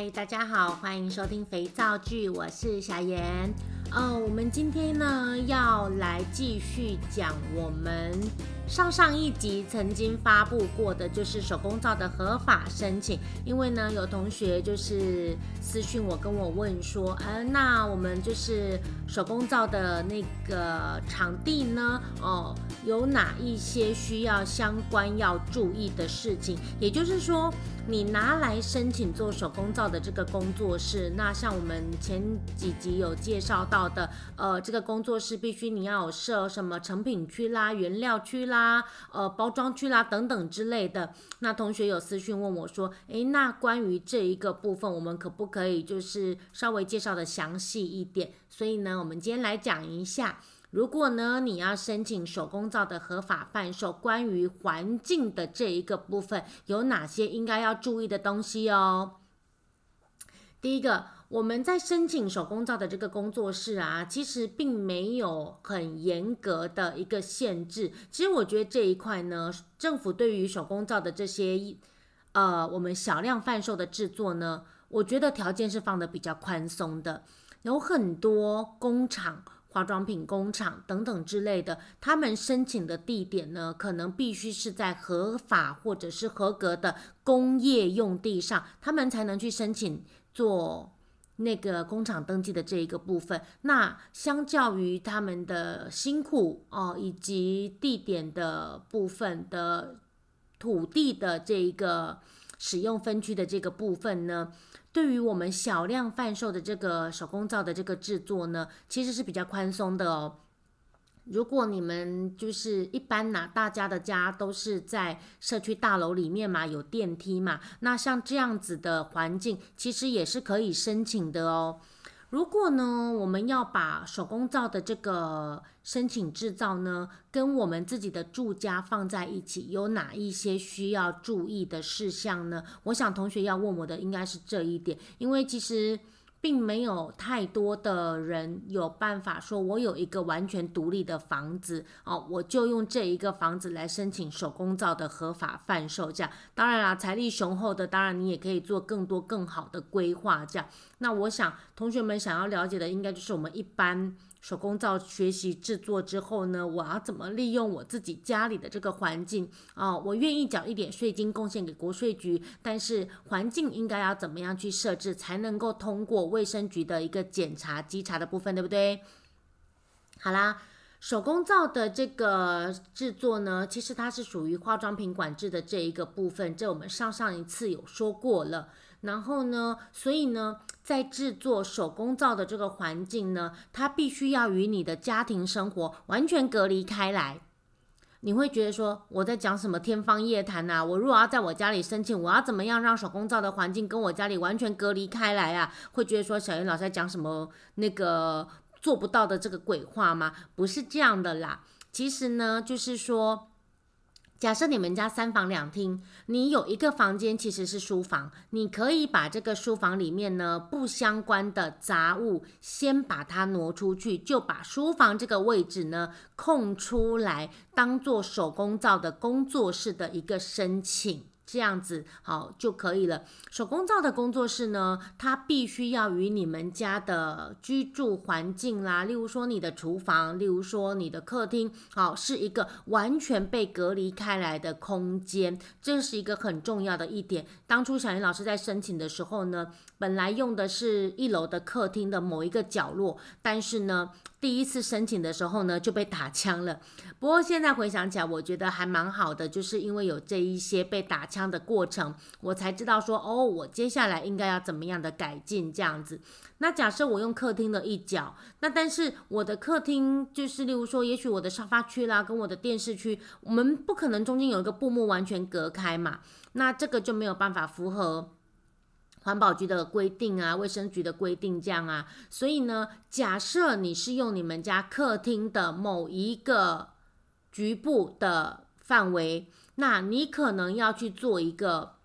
嗨，大家好，欢迎收听肥皂剧，我是小妍。哦，我们今天呢要来继续讲我们上上一集曾经发布过的，就是手工皂的合法申请。因为呢，有同学就是私讯我跟我问说，呃，那我们就是手工皂的那个场地呢，哦，有哪一些需要相关要注意的事情？也就是说，你拿来申请做手工皂的这个工作室，那像我们前几集有介绍到的，呃，这个工作室必须你要有设什么成品区啦、原料区啦、呃，包装区啦等等之类的。那同学有私讯问我说，诶，那关于这一个部分，我们可不可以就是稍微介绍的详细一点？所以呢，我们今天来讲一下。如果呢，你要申请手工皂的合法贩售，关于环境的这一个部分，有哪些应该要注意的东西哦？第一个，我们在申请手工皂的这个工作室啊，其实并没有很严格的一个限制。其实我觉得这一块呢，政府对于手工皂的这些呃，我们小量贩售的制作呢，我觉得条件是放得比较宽松的，有很多工厂。化妆品工厂等等之类的，他们申请的地点呢，可能必须是在合法或者是合格的工业用地上，他们才能去申请做那个工厂登记的这一个部分。那相较于他们的辛苦哦，以及地点的部分的土地的这一个使用分区的这个部分呢，对于我们小量贩售的这个手工皂的这个制作呢，其实是比较宽松的哦。如果你们就是一般呐，大家的家都是在社区大楼里面嘛，有电梯嘛，那像这样子的环境，其实也是可以申请的哦。如果呢，我们要把手工皂的这个申请制造呢，跟我们自己的住家放在一起，有哪一些需要注意的事项呢？我想同学要问我的应该是这一点，因为其实。并没有太多的人有办法说，我有一个完全独立的房子哦，我就用这一个房子来申请手工造的合法贩售。价，当然啦，财力雄厚的，当然你也可以做更多更好的规划。这样，那我想同学们想要了解的，应该就是我们一般。手工皂学习制作之后呢，我要怎么利用我自己家里的这个环境啊、我愿意缴一点税金贡献给国税局，但是环境应该要怎么样去设置，才能够通过卫生局的一个检查稽查的部分，对不对？好啦，手工皂的这个制作呢，其实它是属于化妆品管制的这一个部分，这我们上上一次有说过了。然后呢，所以呢，在制作手工皂的这个环境呢，它必须要与你的家庭生活完全隔离开来。你会觉得说，我在讲什么天方夜谭呐？我如果要在我家里申请，我要怎么样让手工皂的环境跟我家里完全隔离开来啊？会觉得说，小云老师在讲什么那个做不到的这个鬼话吗？不是这样的啦，其实呢，就是说。假设你们家三房两厅，你有一个房间其实是书房，你可以把这个书房里面呢不相关的杂物先把它挪出去，就把书房这个位置呢空出来，当做手工皂的工作室的一个申请。这样子好就可以了。手工皂的工作室呢，它必须要与你们家的居住环境啦，例如说你的厨房，例如说你的客厅，好，是一个完全被隔离开来的空间，这是一个很重要的一点。当初小妍老师在申请的时候呢，本来用的是一楼的客厅的某一个角落，但是呢，第一次申请的时候呢，就被打枪了。不过现在回想起来，我觉得还蛮好的，就是因为有这一些被打枪的过程，我才知道说，哦，我接下来应该要怎么样的改进这样子。那假设我用客厅的一角，那但是我的客厅就是，例如说，也许我的沙发区啦，跟我的电视区，我们不可能中间有一个布幕完全隔开嘛，那这个就没有办法符合。环保局的规定啊，卫生局的规定这样啊，所以呢，假设你是用你们家客厅的某一个局部的范围，那你可能要去做一个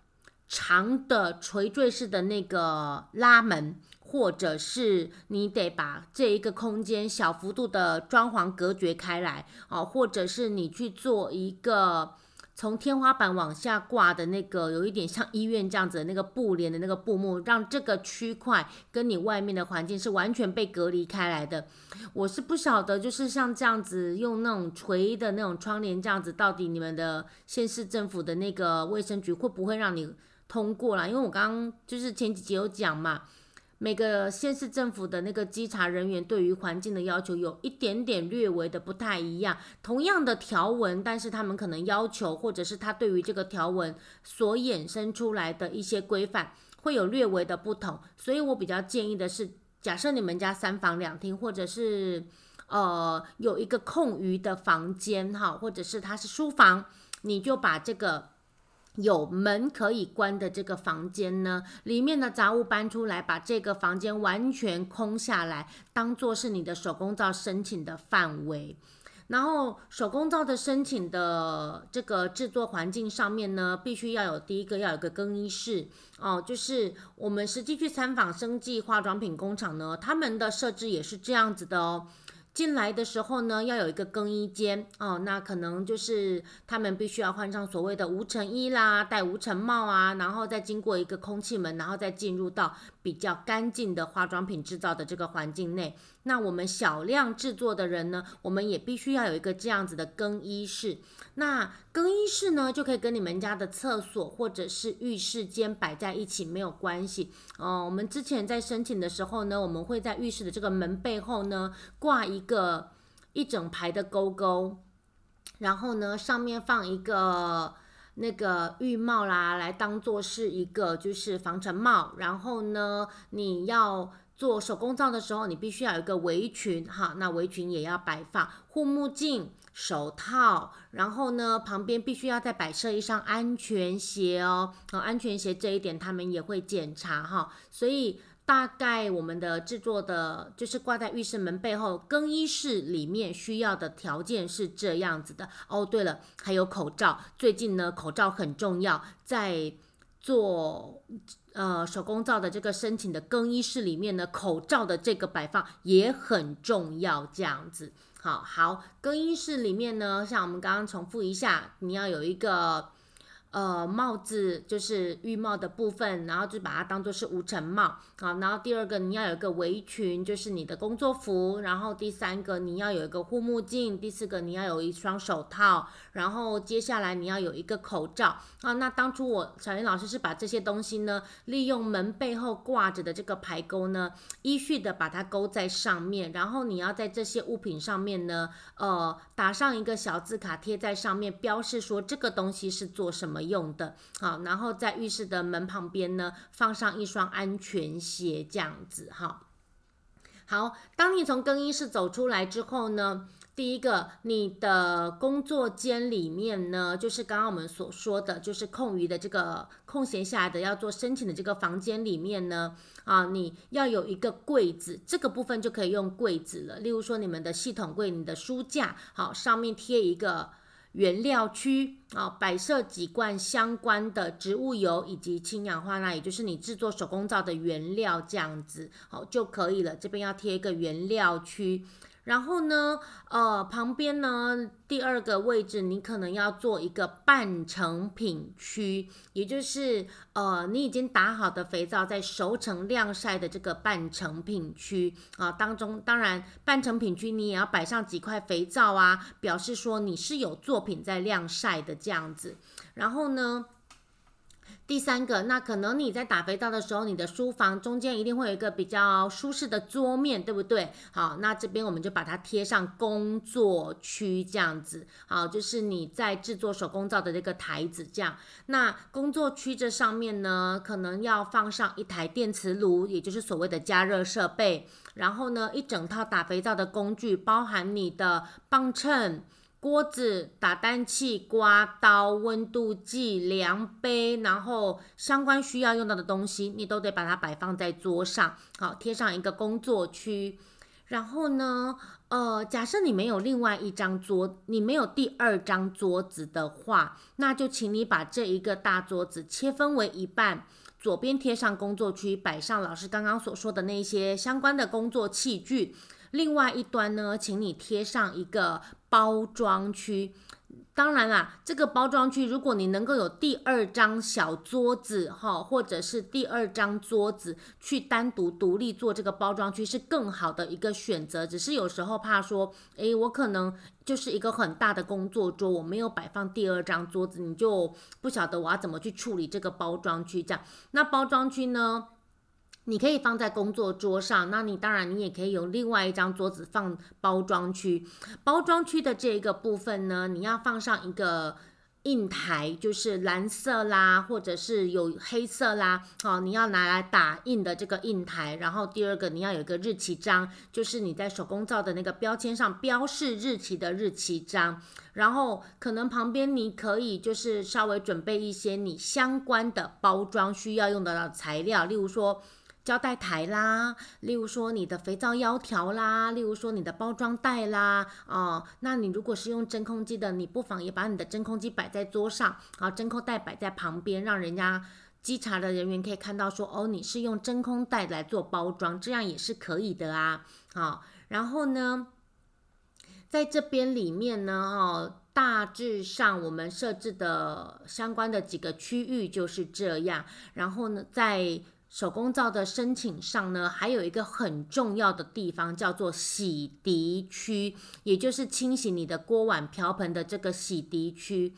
长的垂坠式的那个拉门，或者是你得把这一个空间小幅度的装潢隔绝开来哦，或者是你去做一个。从天花板往下挂的那个，有一点像医院这样子的那个布帘的那个布幕，让这个区块跟你外面的环境是完全被隔离开来的。我是不晓得，就是像这样子用那种垂的那种窗帘这样子，到底你们的县市政府的那个卫生局会不会让你通过啦？因为我刚刚就是前几集有讲嘛。每个县市政府的那个稽查人员对于环境的要求有一点点略微的不太一样，同样的条文，但是他们可能要求或者是他对于这个条文所衍生出来的一些规范会有略微的不同，所以我比较建议的是，假设你们家三房两厅，或者是呃有一个空余的房间哈，或者是它是书房，你就把这个。有门可以关的这个房间呢，里面的杂物搬出来，把这个房间完全空下来，当做是你的手工皂申请的范围。然后手工皂的申请的这个制作环境上面呢，必须要有第一个要有个更衣室哦，就是我们实际去参访生技化妆品工厂呢，他们的设置也是这样子的哦。进来的时候呢，要有一个更衣间。哦，那可能就是他们必须要换上所谓的无尘衣啦，戴无尘帽啊，然后再经过一个空气门，然后再进入到比较干净的化妆品制造的这个环境内。那我们小量制作的人呢，我们也必须要有一个这样子的更衣室。那更衣室呢，就可以跟你们家的厕所或者是浴室间摆在一起，没有关系。哦，我们之前在申请的时候呢，我们会在浴室的这个门背后呢挂一个一整排的勾勾，然后呢上面放一个那个浴帽啦，来当做是一个就是防尘帽。然后呢，你要。做手工皂的时候，你必须要有一个围裙，哈，那围裙也要摆放护目镜、手套，然后呢，旁边必须要再摆设一双安全鞋哦，哦，安全鞋这一点他们也会检查哈，所以大概我们的制作的，就是挂在浴室门背后更衣室里面需要的条件是这样子的哦。对了，还有口罩，最近呢，口罩很重要，在做。呃，手工皂的这个申请的更衣室里面呢，口罩的这个摆放也很重要。这样子，好好，更衣室里面呢，像我们刚刚重复一下，你要有一个。呃，帽子就是浴帽的部分，然后就把它当做是无尘帽。好，然后第二个你要有一个围裙，就是你的工作服。然后第三个你要有一个护目镜。第四个你要有一双手套。然后接下来你要有一个口罩。啊，那当初我小云老师是把这些东西呢，利用门背后挂着的这个排钩呢，依序的把它勾在上面。然后你要在这些物品上面呢，呃，打上一个小字卡贴在上面，标示说这个东西是做什么用的。好，然后在浴室的门旁边呢，放上一双安全鞋，这样子哈。好，当你从更衣室走出来之后呢，第一个，你的工作间里面呢，就是刚刚我们所说的，就是空余的这个空闲下来的要做申请的这个房间里面呢，啊，你要有一个柜子，这个部分就可以用柜子了。例如说，你们的系统柜、你的书架，好，上面贴一个。原料区啊，摆设几罐相关的植物油以及氢氧化钠，也就是你制作手工皂的原料，这样子好就可以了。这边要贴一个原料区。然后呢，呃，旁边呢，第二个位置你可能要做一个半成品区，也就是呃，你已经打好的肥皂在熟成晾晒的这个半成品区啊，当中当然半成品区你也要摆上几块肥皂啊，表示说你是有作品在晾晒的这样子。然后呢，第三个，那可能你在打肥皂的时候，你的书房中间一定会有一个比较舒适的桌面，对不对？好，那这边我们就把它贴上工作区这样子，好，就是你在制作手工皂的这个台子这样。那工作区这上面呢，可能要放上一台电磁炉，也就是所谓的加热设备，然后呢，一整套打肥皂的工具，包含你的磅秤。锅子、打蛋器、刮刀、温度计、量杯，然后相关需要用到的东西，你都得把它摆放在桌上，好，贴上一个工作区。然后呢，呃，假设你没有另外一张桌，你没有第二张桌子的话，那就请你把这一个大桌子切分为一半，左边贴上工作区，摆上老师刚刚所说的那些相关的工作器具。另外一端呢，请你贴上一个包装区，当然啦，这个包装区，如果你能够有第二张小桌子哈，或者是第二张桌子去单独独立做这个包装区，是更好的一个选择。只是有时候怕说，诶，我可能就是一个很大的工作桌，我没有摆放第二张桌子，你就不晓得我要怎么去处理这个包装区这样。那包装区呢？你可以放在工作桌上，那你当然你也可以用另外一张桌子放包装区。包装区的这一个部分呢，你要放上一个印台，就是蓝色啦，或者是有黑色啦，哦，你要拿来打印的这个印台。然后第二个你要有一个日期章，就是你在手工皂的那个标签上标示日期的日期章。然后可能旁边你可以就是稍微准备一些你相关的包装需要用的材料，例如说。胶带台啦，例如说你的肥皂腰条啦，例如说你的包装袋啦，哦，那你如果是用真空机的，你不妨也把你的真空机摆在桌上，好，真空袋摆在旁边，让人家稽查的人员可以看到说，哦，你是用真空袋来做包装，这样也是可以的啊，好，然后呢，在这边里面呢，哦，大致上我们设置的相关的几个区域就是这样，然后呢，在手工皂的申请上呢，还有一个很重要的地方叫做洗涤区，也就是清洗你的锅碗瓢盆的这个洗涤区。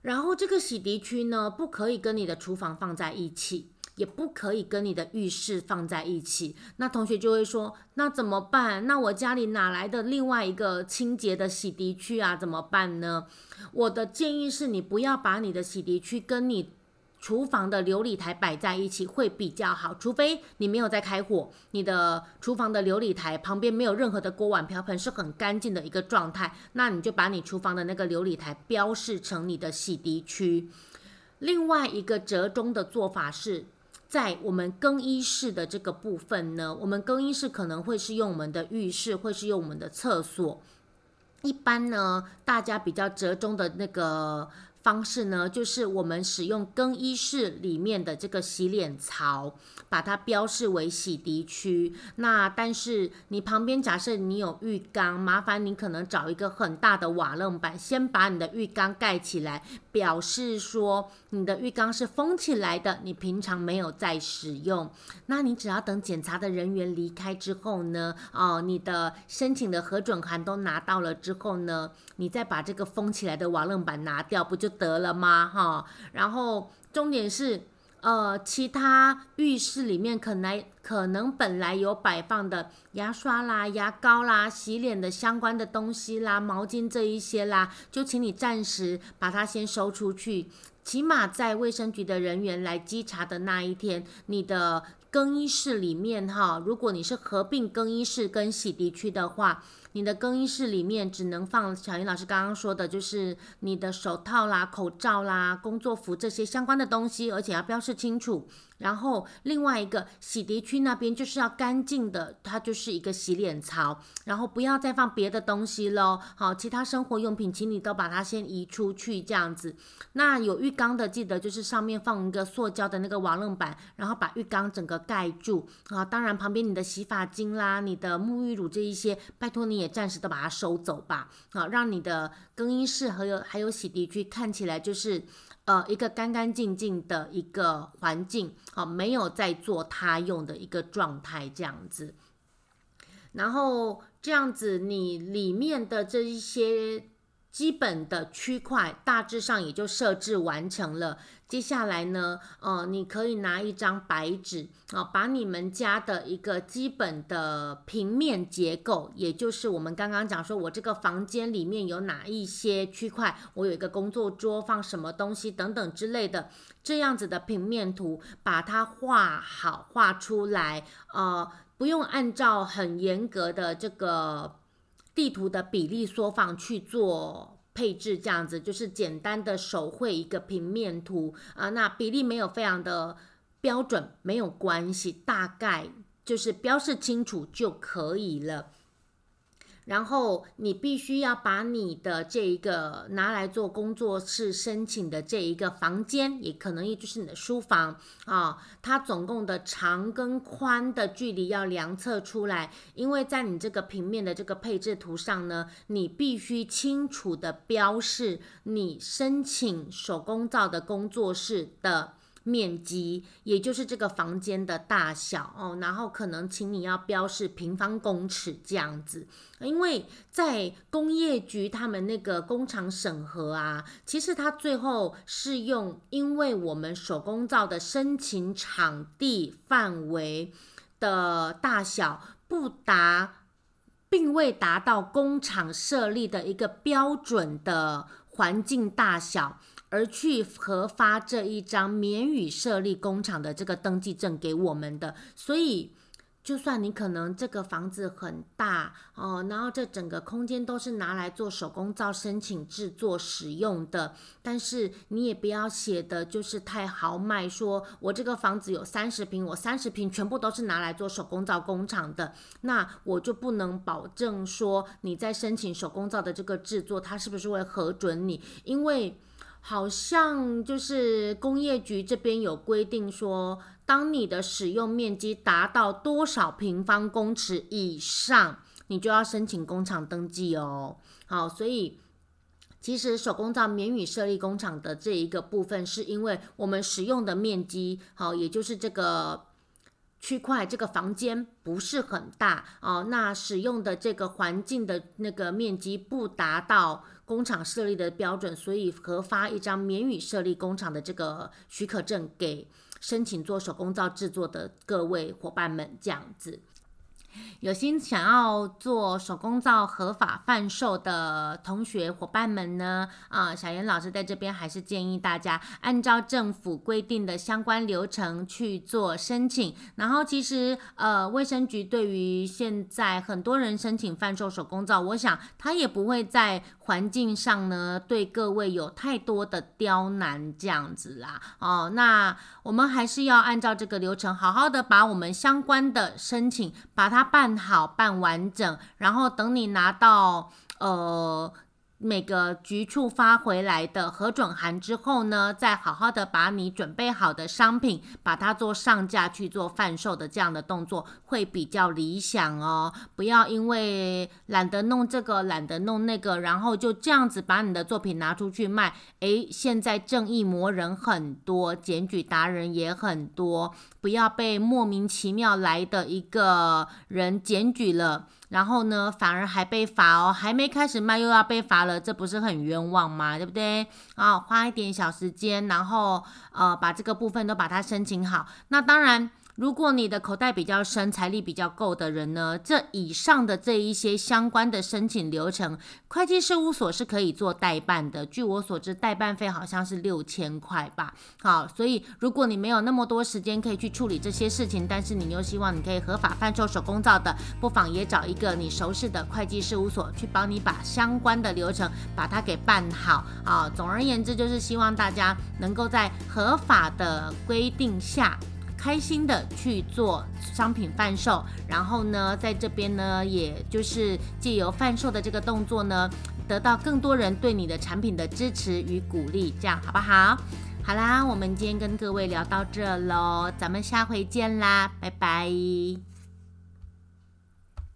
然后这个洗涤区呢，不可以跟你的厨房放在一起，也不可以跟你的浴室放在一起。那同学就会说，那怎么办？那我家里哪来的另外一个清洁的洗涤区啊？怎么办呢？我的建议是你不要把你的洗涤区跟你厨房的琉璃台摆在一起会比较好，除非你没有在开火，你的厨房的琉璃台旁边没有任何的锅碗瓢盆，是很干净的一个状态，那你就把你厨房的那个琉璃台标示成你的洗涤区。另外一个折中的做法是在我们更衣室的这个部分呢，我们更衣室可能会是用我们的浴室，会是用我们的厕所，一般呢，大家比较折中的那个。方式呢，就是我们使用更衣室里面的这个洗脸槽，把它标示为洗涤区。那但是你旁边假设你有浴缸，麻烦你可能找一个很大的瓦楞板，先把你的浴缸盖起来，表示说你的浴缸是封起来的，你平常没有在使用。那你只要等检查的人员离开之后呢，哦，你的申请的核准函都拿到了之后呢，你再把这个封起来的瓦楞板拿掉，不就得了吗？哈，然后重点是，呃，其他浴室里面可能可能本来有摆放的牙刷啦、牙膏啦、洗脸的相关的东西啦、毛巾这一些啦，就请你暂时把它先收出去，起码在卫生局的人员来稽查的那一天，你的更衣室里面哈，如果你是合并更衣室跟洗涤区的话。你的更衣室里面只能放小云老师刚刚说的，就是你的手套啦、口罩啦、工作服这些相关的东西，而且要标示清楚。然后另外一个洗涤区那边就是要干净的，它就是一个洗脸槽，然后不要再放别的东西喽。好，其他生活用品，请你都把它先移出去，这样子。那有浴缸的，记得就是上面放一个塑胶的那个瓦楞板，然后把浴缸整个盖住。啊，当然旁边你的洗发精啦、你的沐浴乳这一些，拜托你也暂时都把它收走吧。好，让你的更衣室还有还有洗涤区看起来就是。呃，一个干干净净的一个环境，好，没有在做他用的一个状态这样子，然后这样子，你里面的这一些。基本的区块大致上也就设置完成了。接下来呢，呃，你可以拿一张白纸啊，把你们家的一个基本的平面结构，也就是我们刚刚讲说，我这个房间里面有哪一些区块，我有一个工作桌，放什么东西等等之类的，这样子的平面图，把它画好，画出来，呃，不用按照很严格的这个。地图的比例缩放去做配置，这样子就是简单的手绘一个平面图啊。那比例没有非常的标准，没有关系，大概就是标示清楚就可以了。然后你必须要把你的这一个拿来做工作室申请的这一个房间，也可能也就是你的书房啊，它总共的长跟宽的距离要量测出来，因为在你这个平面的这个配置图上呢，你必须清楚的标示你申请手工皂的工作室的。面积，也就是这个房间的大小哦，然后可能请你要标示平方公尺这样子，因为在工业局他们那个工厂审核啊，其实它最后是用，因为我们手工皂的申请场地范围的大小不达，并未达到工厂设立的一个标准的环境大小。而去核发这一张免予设立工厂的这个登记证给我们的，所以就算你可能这个房子很大哦，然后这整个空间都是拿来做手工皂申请制作使用的，但是你也不要写的就是太豪迈，说我这个房子有三十平，我三十平全部都是拿来做手工皂工厂的，那我就不能保证说你在申请手工皂的这个制作，它是不是会核准你，因为。好像就是工业局这边有规定说，当你的使用面积达到多少平方公尺以上，你就要申请工厂登记哦。好，所以其实手工皂免予设立工厂的这一个部分，是因为我们使用的面积，好，也就是这个区块这个房间不是很大哦，那使用的这个环境的那个面积不达到。工厂设立的标准，所以核发一张免予设立工厂的这个许可证给申请做手工皂制作的各位伙伴们，这样子。有心想要做手工皂合法贩售的同学伙伴们呢，啊，小严老师在这边还是建议大家按照政府规定的相关流程去做申请。然后，其实呃，卫生局对于现在很多人申请贩售手工皂，我想他也不会在环境上呢对各位有太多的刁难这样子啦。哦，那我们还是要按照这个流程，好好的把我们相关的申请把它办好、办完整，然后等你拿到呃。每个局处发回来的核准函之后呢，再好好的把你准备好的商品，把它做上架去做贩售的这样的动作会比较理想哦。不要因为懒得弄这个，懒得弄那个，然后就这样子把你的作品拿出去卖。诶，现在正义魔人很多，检举达人也很多，不要被莫名其妙来的一个人检举了。然后呢，反而还被罚哦，还没开始卖又要被罚了，这不是很冤枉吗？对不对？啊，花一点小时间，然后呃，把这个部分都把它申请好。那当然。如果你的口袋比较深、财力比较够的人呢，这以上的这一些相关的申请流程，会计事务所是可以做代办的。据我所知，代办费好像是六千块吧。好，所以如果你没有那么多时间可以去处理这些事情，但是你又希望你可以合法贩售手工皂的，不妨也找一个你熟悉的会计事务所去帮你把相关的流程把它给办好。啊，总而言之，就是希望大家能够在合法的规定下。开心的去做商品贩售，然后呢，在这边呢，也就是借由贩售的这个动作呢，得到更多人对你的产品的支持与鼓励，这样好不好？好啦，我们今天跟各位聊到这喽，咱们下回见啦，拜拜。